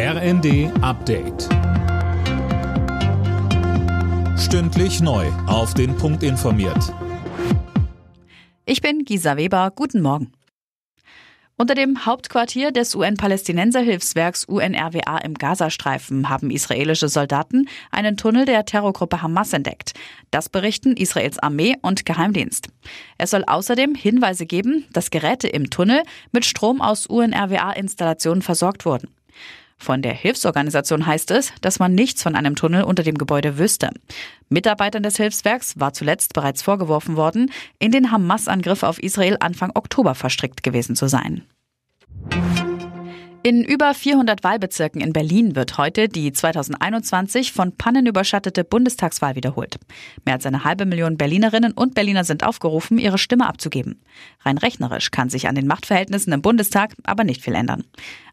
RND Update. Stündlich neu. Auf den Punkt informiert. Ich bin Gisa Weber. Guten Morgen. Unter dem Hauptquartier des UN-Palästinenser-Hilfswerks UNRWA im Gazastreifen haben israelische Soldaten einen Tunnel der Terrorgruppe Hamas entdeckt. Das berichten Israels Armee und Geheimdienst. Es soll außerdem Hinweise geben, dass Geräte im Tunnel mit Strom aus UNRWA-Installationen versorgt wurden. Von der Hilfsorganisation heißt es, dass man nichts von einem Tunnel unter dem Gebäude wüsste. Mitarbeitern des Hilfswerks war zuletzt bereits vorgeworfen worden, in den Hamas-Angriff auf Israel Anfang Oktober verstrickt gewesen zu sein. In über 400 Wahlbezirken in Berlin wird heute die 2021 von Pannen überschattete Bundestagswahl wiederholt. Mehr als eine halbe Million Berlinerinnen und Berliner sind aufgerufen, ihre Stimme abzugeben. Rein rechnerisch kann sich an den Machtverhältnissen im Bundestag aber nicht viel ändern.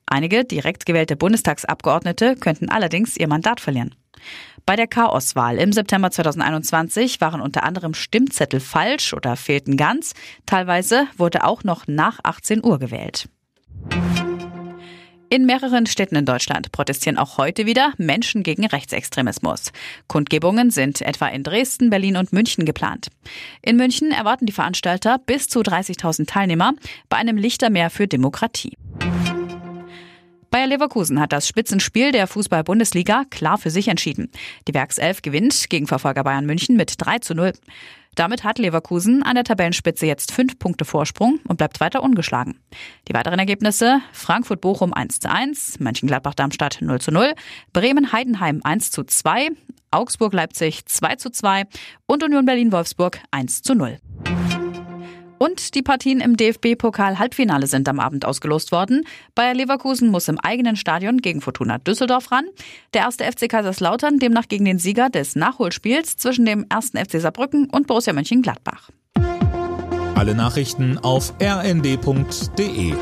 Einige direkt gewählte Bundestagsabgeordnete könnten allerdings ihr Mandat verlieren. Bei der Chaoswahl im September 2021 waren unter anderem Stimmzettel falsch oder fehlten ganz. Teilweise wurde auch noch nach 18 Uhr gewählt. In mehreren Städten in Deutschland protestieren auch heute wieder Menschen gegen Rechtsextremismus. Kundgebungen sind etwa in Dresden, Berlin und München geplant. In München erwarten die Veranstalter bis zu 30.000 Teilnehmer bei einem Lichtermeer für Demokratie. Bayer Leverkusen hat das Spitzenspiel der Fußball-Bundesliga klar für sich entschieden. Die Werkself gewinnt gegen Verfolger Bayern München mit 3 zu 0. Damit hat Leverkusen an der Tabellenspitze jetzt fünf Punkte Vorsprung und bleibt weiter ungeschlagen. Die weiteren Ergebnisse Frankfurt-Bochum 1 zu 1, Mönchengladbach-Darmstadt 0 zu 0, Bremen-Heidenheim 1 zu 2, Augsburg-Leipzig 2 zu 2 und Union Berlin-Wolfsburg 1 zu 0. Und die Partien im DFB-Pokal-Halbfinale sind am Abend ausgelost worden. Bayer Leverkusen muss im eigenen Stadion gegen Fortuna Düsseldorf ran. Der erste FC Kaiserslautern demnach gegen den Sieger des Nachholspiels zwischen dem ersten FC Saarbrücken und Borussia Mönchengladbach. Alle Nachrichten auf rnd.de